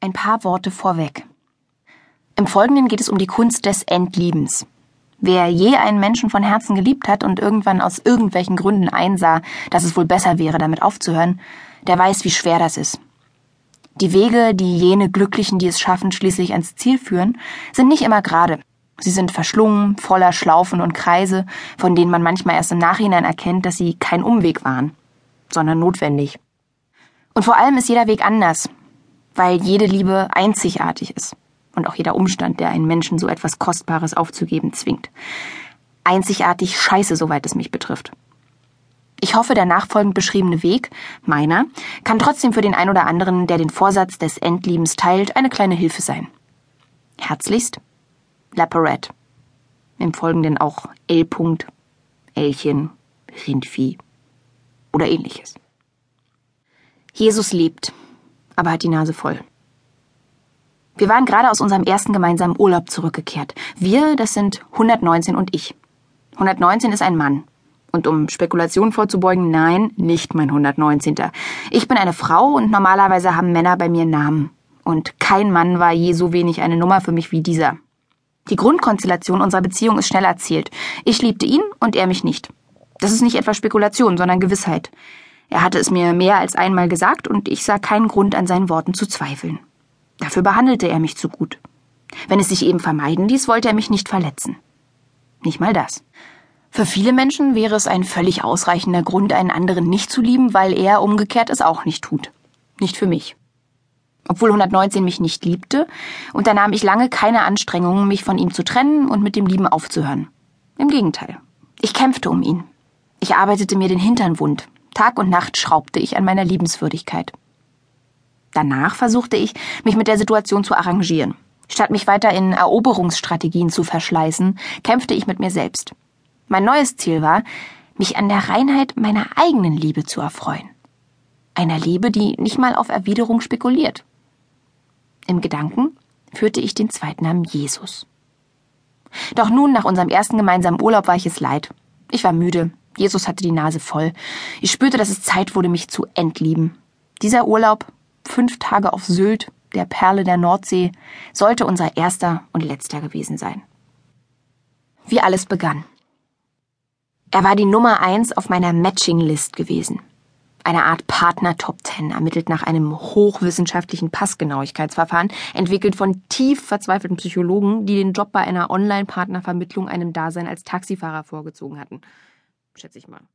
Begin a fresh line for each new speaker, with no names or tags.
Ein paar Worte vorweg. Im Folgenden geht es um die Kunst des Entliebens. Wer je einen Menschen von Herzen geliebt hat und irgendwann aus irgendwelchen Gründen einsah, dass es wohl besser wäre, damit aufzuhören, der weiß, wie schwer das ist. Die Wege, die jene Glücklichen, die es schaffen, schließlich ans Ziel führen, sind nicht immer gerade. Sie sind verschlungen, voller Schlaufen und Kreise, von denen man manchmal erst im Nachhinein erkennt, dass sie kein Umweg waren, sondern notwendig. Und vor allem ist jeder Weg anders, weil jede Liebe einzigartig ist und auch jeder Umstand, der einen Menschen so etwas Kostbares aufzugeben zwingt. Einzigartig scheiße, soweit es mich betrifft. Ich hoffe, der nachfolgend beschriebene Weg, meiner, kann trotzdem für den ein oder anderen, der den Vorsatz des Endliebens teilt, eine kleine Hilfe sein. Herzlichst, Laporette. Im Folgenden auch L. -Punkt, Elchen, Rindvieh oder ähnliches. Jesus lebt, aber hat die Nase voll. Wir waren gerade aus unserem ersten gemeinsamen Urlaub zurückgekehrt. Wir, das sind 119 und ich. 119 ist ein Mann. Und um Spekulationen vorzubeugen, nein, nicht mein 119. Ich bin eine Frau und normalerweise haben Männer bei mir Namen. Und kein Mann war je so wenig eine Nummer für mich wie dieser. Die Grundkonstellation unserer Beziehung ist schnell erzählt. Ich liebte ihn und er mich nicht. Das ist nicht etwa Spekulation, sondern Gewissheit. Er hatte es mir mehr als einmal gesagt und ich sah keinen Grund an seinen Worten zu zweifeln. Dafür behandelte er mich zu gut. Wenn es sich eben vermeiden ließ, wollte er mich nicht verletzen. Nicht mal das. Für viele Menschen wäre es ein völlig ausreichender Grund, einen anderen nicht zu lieben, weil er umgekehrt es auch nicht tut. Nicht für mich. Obwohl 119 mich nicht liebte, unternahm ich lange keine Anstrengungen, mich von ihm zu trennen und mit dem Lieben aufzuhören. Im Gegenteil. Ich kämpfte um ihn. Ich arbeitete mir den Hintern wund. Tag und Nacht schraubte ich an meiner Liebenswürdigkeit. Danach versuchte ich, mich mit der Situation zu arrangieren. Statt mich weiter in Eroberungsstrategien zu verschleißen, kämpfte ich mit mir selbst. Mein neues Ziel war, mich an der Reinheit meiner eigenen Liebe zu erfreuen. Einer Liebe, die nicht mal auf Erwiderung spekuliert. Im Gedanken führte ich den Zweitnamen Jesus. Doch nun, nach unserem ersten gemeinsamen Urlaub, war ich es leid. Ich war müde. Jesus hatte die Nase voll. Ich spürte, dass es Zeit wurde, mich zu entlieben. Dieser Urlaub, fünf Tage auf Sylt, der Perle der Nordsee, sollte unser erster und letzter gewesen sein. Wie alles begann. Er war die Nummer eins auf meiner Matching-List gewesen. Eine Art Partner Top Ten, ermittelt nach einem hochwissenschaftlichen Passgenauigkeitsverfahren, entwickelt von tief verzweifelten Psychologen, die den Job bei einer Online-Partnervermittlung einem Dasein als Taxifahrer vorgezogen hatten. Schätze ich mal.